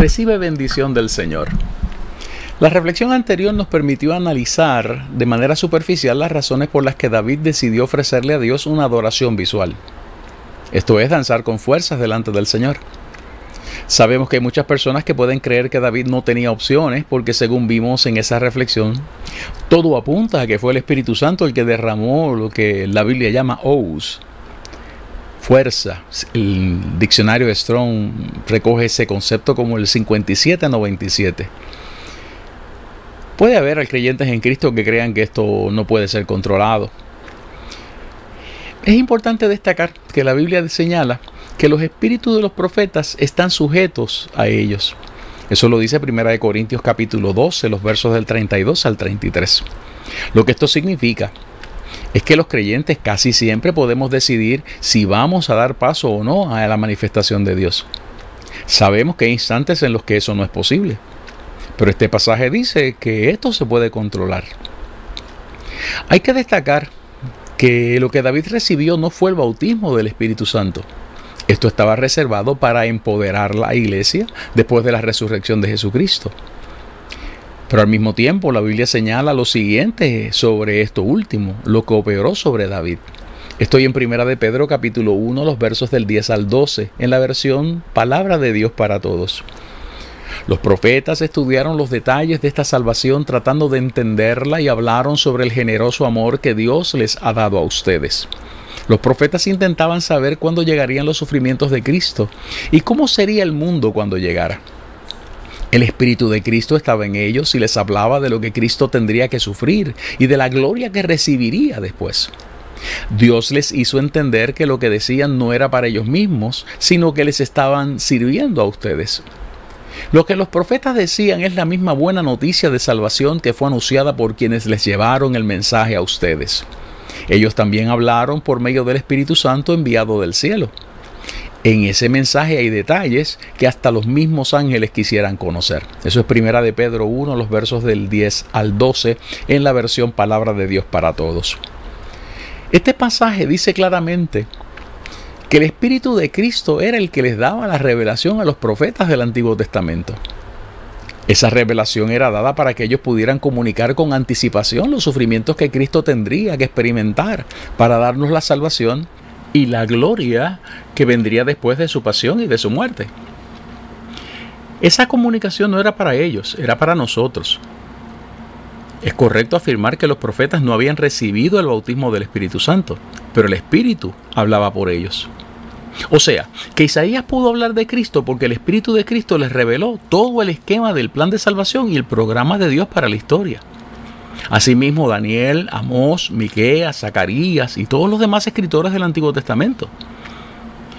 Recibe bendición del Señor. La reflexión anterior nos permitió analizar de manera superficial las razones por las que David decidió ofrecerle a Dios una adoración visual. Esto es danzar con fuerzas delante del Señor. Sabemos que hay muchas personas que pueden creer que David no tenía opciones porque según vimos en esa reflexión, todo apunta a que fue el Espíritu Santo el que derramó lo que la Biblia llama ous, fuerza. El diccionario Strong recoge ese concepto como el 5797. Puede haber creyentes en Cristo que crean que esto no puede ser controlado. Es importante destacar que la Biblia señala que los espíritus de los profetas están sujetos a ellos. Eso lo dice 1 Corintios capítulo 12, los versos del 32 al 33. Lo que esto significa es que los creyentes casi siempre podemos decidir si vamos a dar paso o no a la manifestación de Dios. Sabemos que hay instantes en los que eso no es posible, pero este pasaje dice que esto se puede controlar. Hay que destacar que lo que David recibió no fue el bautismo del Espíritu Santo. Esto estaba reservado para empoderar la iglesia después de la resurrección de Jesucristo. Pero al mismo tiempo la Biblia señala lo siguiente sobre esto último, lo que operó sobre David. Estoy en Primera de Pedro capítulo 1, los versos del 10 al 12, en la versión Palabra de Dios para todos. Los profetas estudiaron los detalles de esta salvación tratando de entenderla y hablaron sobre el generoso amor que Dios les ha dado a ustedes. Los profetas intentaban saber cuándo llegarían los sufrimientos de Cristo y cómo sería el mundo cuando llegara. El Espíritu de Cristo estaba en ellos y les hablaba de lo que Cristo tendría que sufrir y de la gloria que recibiría después. Dios les hizo entender que lo que decían no era para ellos mismos, sino que les estaban sirviendo a ustedes. Lo que los profetas decían es la misma buena noticia de salvación que fue anunciada por quienes les llevaron el mensaje a ustedes. Ellos también hablaron por medio del Espíritu Santo enviado del cielo. En ese mensaje hay detalles que hasta los mismos ángeles quisieran conocer. Eso es primera de Pedro 1, los versos del 10 al 12, en la versión Palabra de Dios para Todos. Este pasaje dice claramente que el Espíritu de Cristo era el que les daba la revelación a los profetas del Antiguo Testamento. Esa revelación era dada para que ellos pudieran comunicar con anticipación los sufrimientos que Cristo tendría que experimentar para darnos la salvación y la gloria que vendría después de su pasión y de su muerte. Esa comunicación no era para ellos, era para nosotros. Es correcto afirmar que los profetas no habían recibido el bautismo del Espíritu Santo, pero el Espíritu hablaba por ellos. O sea, que Isaías pudo hablar de Cristo porque el Espíritu de Cristo les reveló todo el esquema del plan de salvación y el programa de Dios para la historia. Asimismo, Daniel, Amós, Miqueas, Zacarías y todos los demás escritores del Antiguo Testamento.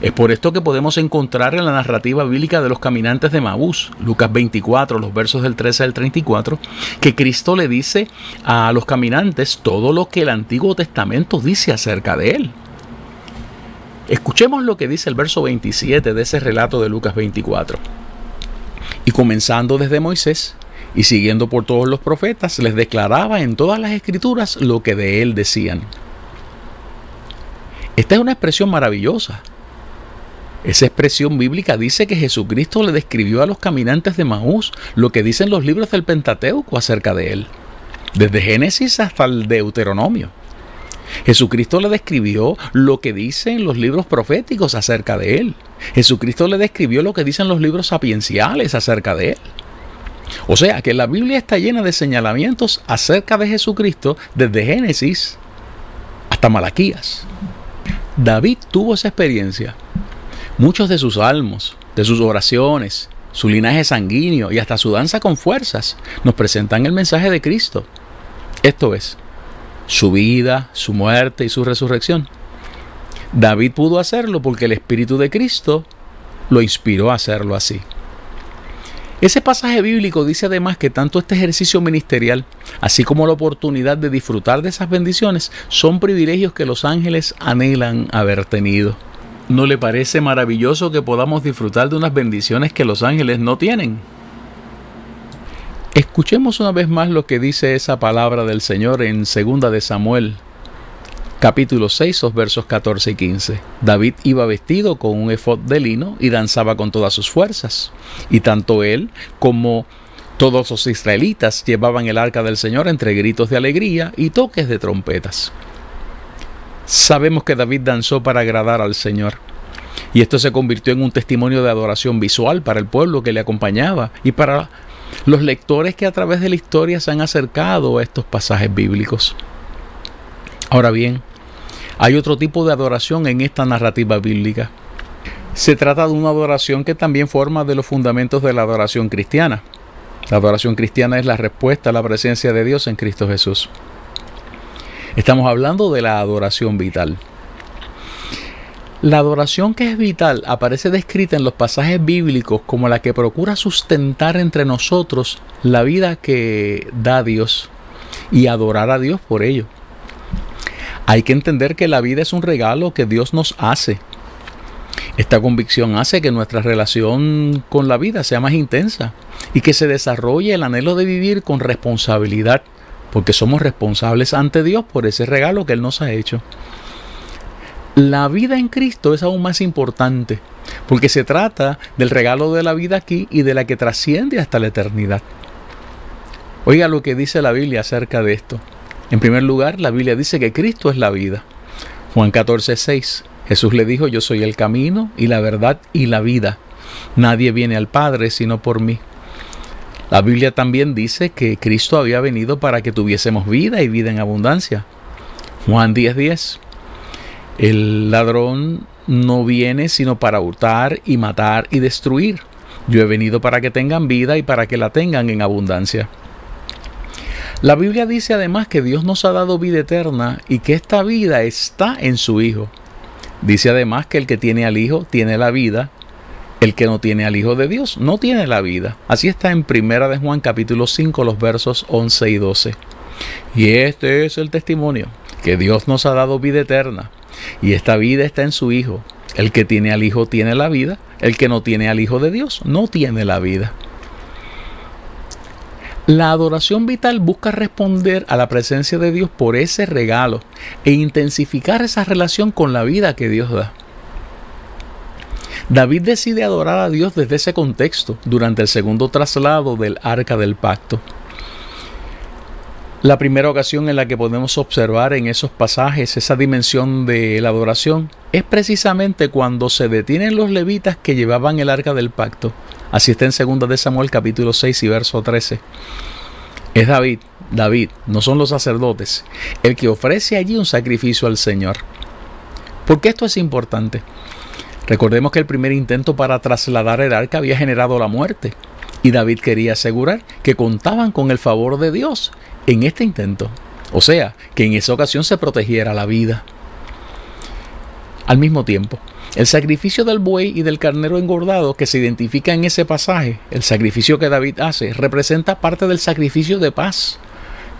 Es por esto que podemos encontrar en la narrativa bíblica de los caminantes de Maús, Lucas 24, los versos del 13 al 34, que Cristo le dice a los caminantes todo lo que el Antiguo Testamento dice acerca de él. Escuchemos lo que dice el verso 27 de ese relato de Lucas 24. Y comenzando desde Moisés, y siguiendo por todos los profetas, les declaraba en todas las escrituras lo que de él decían. Esta es una expresión maravillosa. Esa expresión bíblica dice que Jesucristo le describió a los caminantes de Maús lo que dicen los libros del Pentateuco acerca de él, desde Génesis hasta el Deuteronomio. Jesucristo le describió lo que dicen los libros proféticos acerca de él. Jesucristo le describió lo que dicen los libros sapienciales acerca de él. O sea que la Biblia está llena de señalamientos acerca de Jesucristo desde Génesis hasta Malaquías. David tuvo esa experiencia. Muchos de sus salmos, de sus oraciones, su linaje sanguíneo y hasta su danza con fuerzas nos presentan el mensaje de Cristo. Esto es, su vida, su muerte y su resurrección. David pudo hacerlo porque el Espíritu de Cristo lo inspiró a hacerlo así. Ese pasaje bíblico dice además que tanto este ejercicio ministerial, así como la oportunidad de disfrutar de esas bendiciones, son privilegios que los ángeles anhelan haber tenido. ¿No le parece maravilloso que podamos disfrutar de unas bendiciones que los ángeles no tienen? Escuchemos una vez más lo que dice esa palabra del Señor en 2 de Samuel, capítulo 6, versos 14 y 15. David iba vestido con un efod de lino y danzaba con todas sus fuerzas. Y tanto él como todos los israelitas llevaban el arca del Señor entre gritos de alegría y toques de trompetas. Sabemos que David danzó para agradar al Señor. Y esto se convirtió en un testimonio de adoración visual para el pueblo que le acompañaba y para los lectores que a través de la historia se han acercado a estos pasajes bíblicos. Ahora bien, hay otro tipo de adoración en esta narrativa bíblica. Se trata de una adoración que también forma de los fundamentos de la adoración cristiana. La adoración cristiana es la respuesta a la presencia de Dios en Cristo Jesús. Estamos hablando de la adoración vital. La adoración que es vital aparece descrita en los pasajes bíblicos como la que procura sustentar entre nosotros la vida que da Dios y adorar a Dios por ello. Hay que entender que la vida es un regalo que Dios nos hace. Esta convicción hace que nuestra relación con la vida sea más intensa y que se desarrolle el anhelo de vivir con responsabilidad, porque somos responsables ante Dios por ese regalo que Él nos ha hecho. La vida en Cristo es aún más importante, porque se trata del regalo de la vida aquí y de la que trasciende hasta la eternidad. Oiga lo que dice la Biblia acerca de esto. En primer lugar, la Biblia dice que Cristo es la vida. Juan 14, 6. Jesús le dijo, yo soy el camino y la verdad y la vida. Nadie viene al Padre sino por mí. La Biblia también dice que Cristo había venido para que tuviésemos vida y vida en abundancia. Juan 10:10. 10. El ladrón no viene sino para hurtar y matar y destruir. Yo he venido para que tengan vida y para que la tengan en abundancia. La Biblia dice además que Dios nos ha dado vida eterna y que esta vida está en su Hijo. Dice además que el que tiene al Hijo tiene la vida, el que no tiene al Hijo de Dios no tiene la vida. Así está en Primera de Juan capítulo 5 los versos 11 y 12. Y este es el testimonio, que Dios nos ha dado vida eterna y esta vida está en su Hijo. El que tiene al Hijo tiene la vida, el que no tiene al Hijo de Dios no tiene la vida. La adoración vital busca responder a la presencia de Dios por ese regalo e intensificar esa relación con la vida que Dios da. David decide adorar a Dios desde ese contexto durante el segundo traslado del arca del pacto. La primera ocasión en la que podemos observar en esos pasajes esa dimensión de la adoración es precisamente cuando se detienen los levitas que llevaban el arca del pacto. Así está en 2 de Samuel capítulo 6 y verso 13. Es David, David, no son los sacerdotes, el que ofrece allí un sacrificio al Señor. ¿Por qué esto es importante? Recordemos que el primer intento para trasladar el arca había generado la muerte y David quería asegurar que contaban con el favor de Dios en este intento. O sea, que en esa ocasión se protegiera la vida. Al mismo tiempo, el sacrificio del buey y del carnero engordado que se identifica en ese pasaje, el sacrificio que David hace, representa parte del sacrificio de paz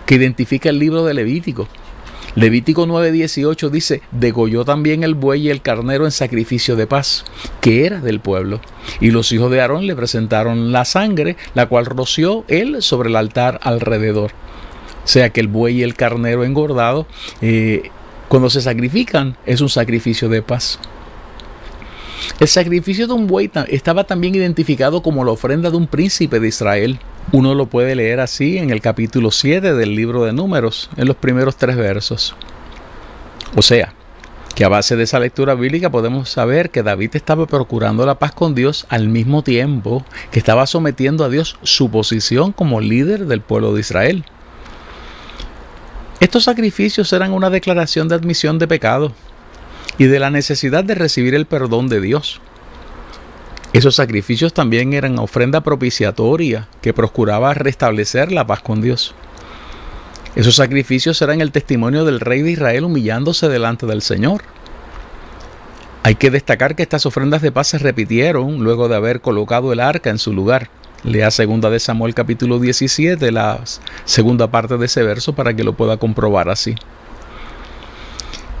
que identifica el libro de Levítico. Levítico 9:18 dice, degolló también el buey y el carnero en sacrificio de paz, que era del pueblo. Y los hijos de Aarón le presentaron la sangre, la cual roció él sobre el altar alrededor sea que el buey y el carnero engordado, eh, cuando se sacrifican, es un sacrificio de paz. El sacrificio de un buey estaba también identificado como la ofrenda de un príncipe de Israel. Uno lo puede leer así en el capítulo 7 del libro de Números, en los primeros tres versos. O sea, que a base de esa lectura bíblica podemos saber que David estaba procurando la paz con Dios al mismo tiempo que estaba sometiendo a Dios su posición como líder del pueblo de Israel. Estos sacrificios eran una declaración de admisión de pecado y de la necesidad de recibir el perdón de Dios. Esos sacrificios también eran ofrenda propiciatoria que procuraba restablecer la paz con Dios. Esos sacrificios eran el testimonio del rey de Israel humillándose delante del Señor. Hay que destacar que estas ofrendas de paz se repitieron luego de haber colocado el arca en su lugar. Lea segunda de Samuel capítulo 17, la segunda parte de ese verso para que lo pueda comprobar así.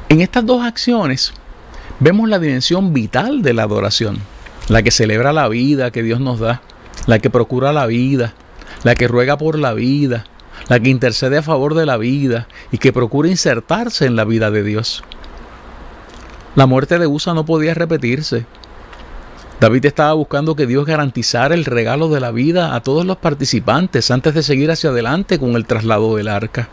En estas dos acciones vemos la dimensión vital de la adoración, la que celebra la vida que Dios nos da, la que procura la vida, la que ruega por la vida, la que intercede a favor de la vida y que procura insertarse en la vida de Dios. La muerte de Usa no podía repetirse. David estaba buscando que Dios garantizara el regalo de la vida a todos los participantes antes de seguir hacia adelante con el traslado del arca.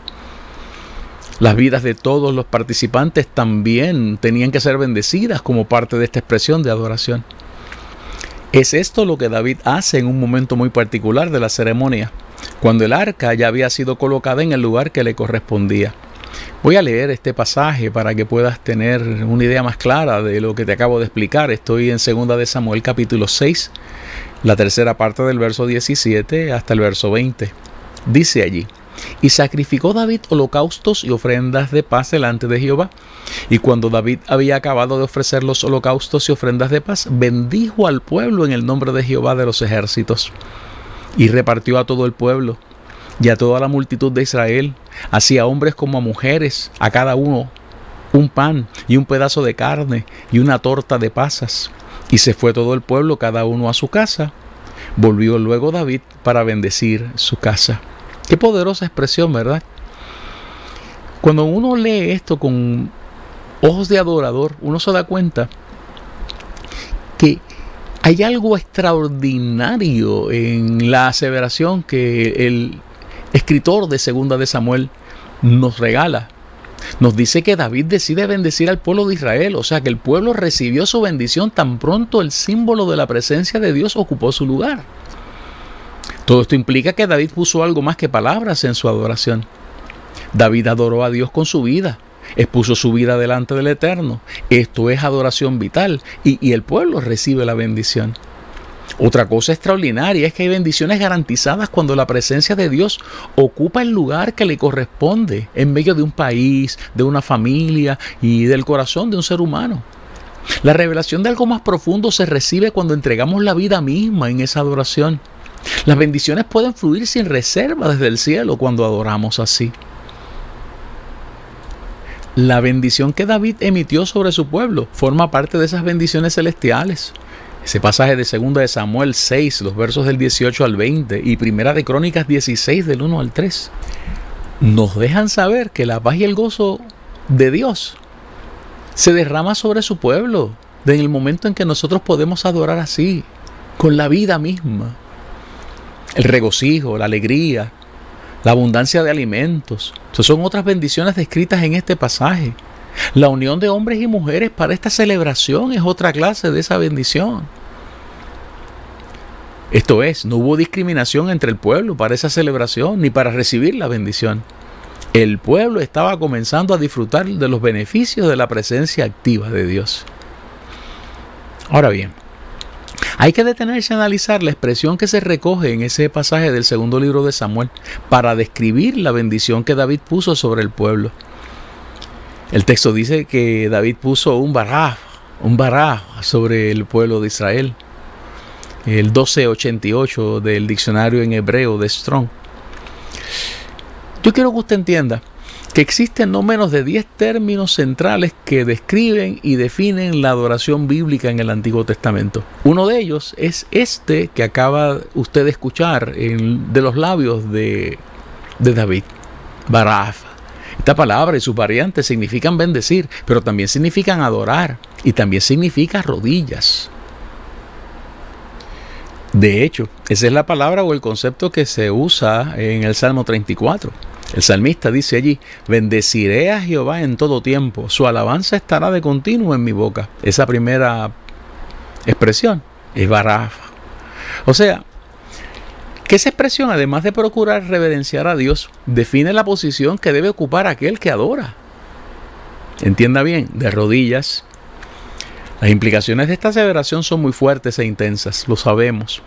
Las vidas de todos los participantes también tenían que ser bendecidas como parte de esta expresión de adoración. Es esto lo que David hace en un momento muy particular de la ceremonia, cuando el arca ya había sido colocada en el lugar que le correspondía. Voy a leer este pasaje para que puedas tener una idea más clara de lo que te acabo de explicar. Estoy en 2 de Samuel capítulo 6, la tercera parte del verso 17 hasta el verso 20. Dice allí, y sacrificó David holocaustos y ofrendas de paz delante de Jehová. Y cuando David había acabado de ofrecer los holocaustos y ofrendas de paz, bendijo al pueblo en el nombre de Jehová de los ejércitos. Y repartió a todo el pueblo y a toda la multitud de Israel, así a hombres como a mujeres, a cada uno un pan y un pedazo de carne y una torta de pasas. Y se fue todo el pueblo, cada uno a su casa. Volvió luego David para bendecir su casa. Qué poderosa expresión, ¿verdad? Cuando uno lee esto con ojos de adorador, uno se da cuenta que hay algo extraordinario en la aseveración que el escritor de Segunda de Samuel nos regala. Nos dice que David decide bendecir al pueblo de Israel, o sea que el pueblo recibió su bendición tan pronto el símbolo de la presencia de Dios ocupó su lugar. Todo esto implica que David puso algo más que palabras en su adoración. David adoró a Dios con su vida, expuso su vida delante del Eterno. Esto es adoración vital y, y, el pueblo recibe la bendición. Otra cosa extraordinaria es que hay bendiciones garantizadas cuando la presencia de Dios ocupa el lugar que le corresponde en medio de un país, de una familia y del corazón de un ser humano. La revelación de algo más profundo se recibe cuando entregamos la vida misma en esa adoración. Las bendiciones pueden fluir sin reserva desde el cielo cuando adoramos así. La bendición que David emitió sobre su pueblo forma parte de esas bendiciones celestiales. Ese pasaje de 2 de Samuel 6, los versos del 18 al 20 y Primera de Crónicas 16 del 1 al 3 nos dejan saber que la paz y el gozo de Dios se derrama sobre su pueblo en el momento en que nosotros podemos adorar así, con la vida misma el regocijo, la alegría, la abundancia de alimentos. Esas son otras bendiciones descritas en este pasaje. La unión de hombres y mujeres para esta celebración es otra clase de esa bendición. Esto es, no hubo discriminación entre el pueblo para esa celebración ni para recibir la bendición. El pueblo estaba comenzando a disfrutar de los beneficios de la presencia activa de Dios. Ahora bien, hay que detenerse a analizar la expresión que se recoge en ese pasaje del segundo libro de Samuel para describir la bendición que David puso sobre el pueblo. El texto dice que David puso un baraj, un sobre el pueblo de Israel. El 1288 del diccionario en hebreo de Strong. Yo quiero que usted entienda que existen no menos de 10 términos centrales que describen y definen la adoración bíblica en el Antiguo Testamento. Uno de ellos es este que acaba usted de escuchar de los labios de, de David, Baraf. Esta palabra y sus variantes significan bendecir, pero también significan adorar y también significa rodillas. De hecho, esa es la palabra o el concepto que se usa en el Salmo 34. El salmista dice allí, bendeciré a Jehová en todo tiempo, su alabanza estará de continuo en mi boca. Esa primera expresión es barafa. O sea, que esa expresión, además de procurar reverenciar a Dios, define la posición que debe ocupar aquel que adora. Entienda bien, de rodillas. Las implicaciones de esta aseveración son muy fuertes e intensas, lo sabemos.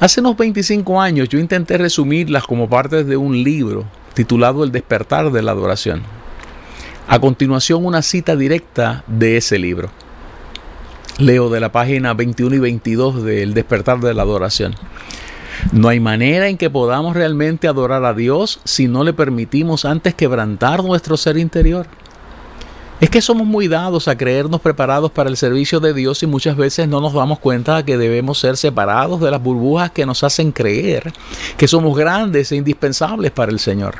Hace unos 25 años yo intenté resumirlas como parte de un libro titulado El despertar de la adoración. A continuación una cita directa de ese libro. Leo de la página 21 y 22 del despertar de la adoración. No hay manera en que podamos realmente adorar a Dios si no le permitimos antes quebrantar nuestro ser interior. Es que somos muy dados a creernos preparados para el servicio de Dios y muchas veces no nos damos cuenta de que debemos ser separados de las burbujas que nos hacen creer que somos grandes e indispensables para el Señor.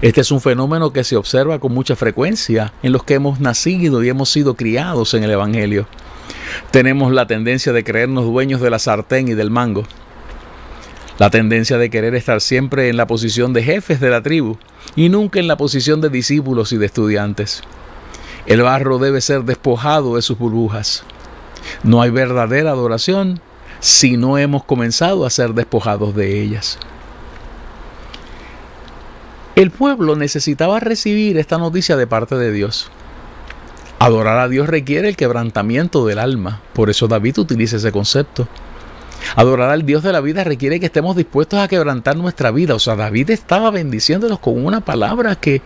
Este es un fenómeno que se observa con mucha frecuencia en los que hemos nacido y hemos sido criados en el Evangelio. Tenemos la tendencia de creernos dueños de la sartén y del mango. La tendencia de querer estar siempre en la posición de jefes de la tribu y nunca en la posición de discípulos y de estudiantes. El barro debe ser despojado de sus burbujas. No hay verdadera adoración si no hemos comenzado a ser despojados de ellas. El pueblo necesitaba recibir esta noticia de parte de Dios. Adorar a Dios requiere el quebrantamiento del alma, por eso David utiliza ese concepto. Adorar al Dios de la vida requiere que estemos dispuestos a quebrantar nuestra vida. O sea, David estaba bendiciéndonos con una palabra que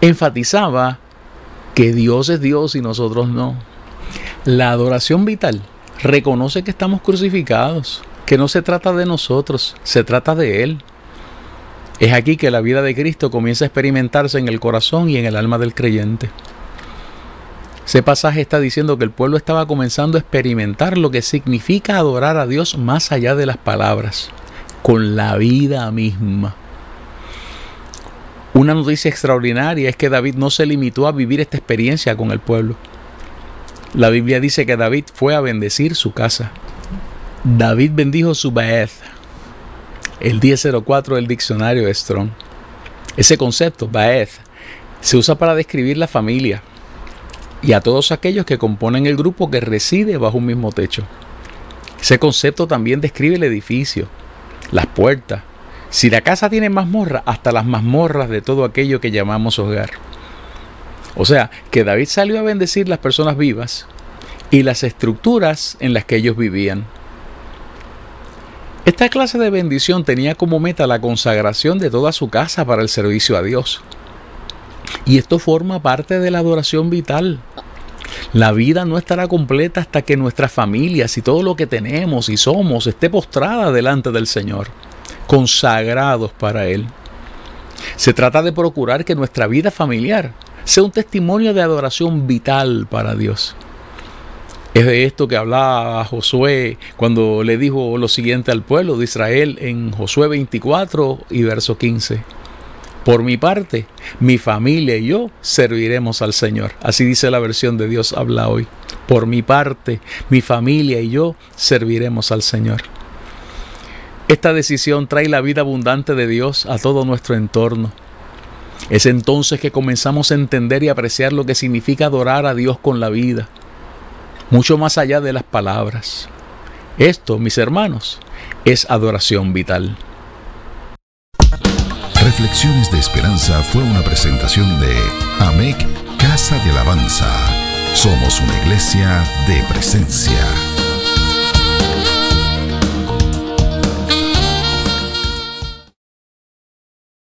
enfatizaba que Dios es Dios y nosotros no. La adoración vital reconoce que estamos crucificados, que no se trata de nosotros, se trata de Él. Es aquí que la vida de Cristo comienza a experimentarse en el corazón y en el alma del creyente. Ese pasaje está diciendo que el pueblo estaba comenzando a experimentar lo que significa adorar a Dios más allá de las palabras, con la vida misma. Una noticia extraordinaria es que David no se limitó a vivir esta experiencia con el pueblo. La Biblia dice que David fue a bendecir su casa. David bendijo su Baeth, el 1004 del diccionario Strong. Ese concepto, Baeth, se usa para describir la familia y a todos aquellos que componen el grupo que reside bajo un mismo techo. Ese concepto también describe el edificio, las puertas, si la casa tiene mazmorra, hasta las mazmorras de todo aquello que llamamos hogar. O sea, que David salió a bendecir las personas vivas y las estructuras en las que ellos vivían. Esta clase de bendición tenía como meta la consagración de toda su casa para el servicio a Dios. Y esto forma parte de la adoración vital. La vida no estará completa hasta que nuestras familias y todo lo que tenemos y somos esté postrada delante del Señor consagrados para Él. Se trata de procurar que nuestra vida familiar sea un testimonio de adoración vital para Dios. Es de esto que hablaba Josué cuando le dijo lo siguiente al pueblo de Israel en Josué 24 y verso 15. Por mi parte, mi familia y yo serviremos al Señor. Así dice la versión de Dios habla hoy. Por mi parte, mi familia y yo serviremos al Señor. Esta decisión trae la vida abundante de Dios a todo nuestro entorno. Es entonces que comenzamos a entender y apreciar lo que significa adorar a Dios con la vida, mucho más allá de las palabras. Esto, mis hermanos, es adoración vital. Reflexiones de Esperanza fue una presentación de AMEC Casa de Alabanza. Somos una iglesia de presencia.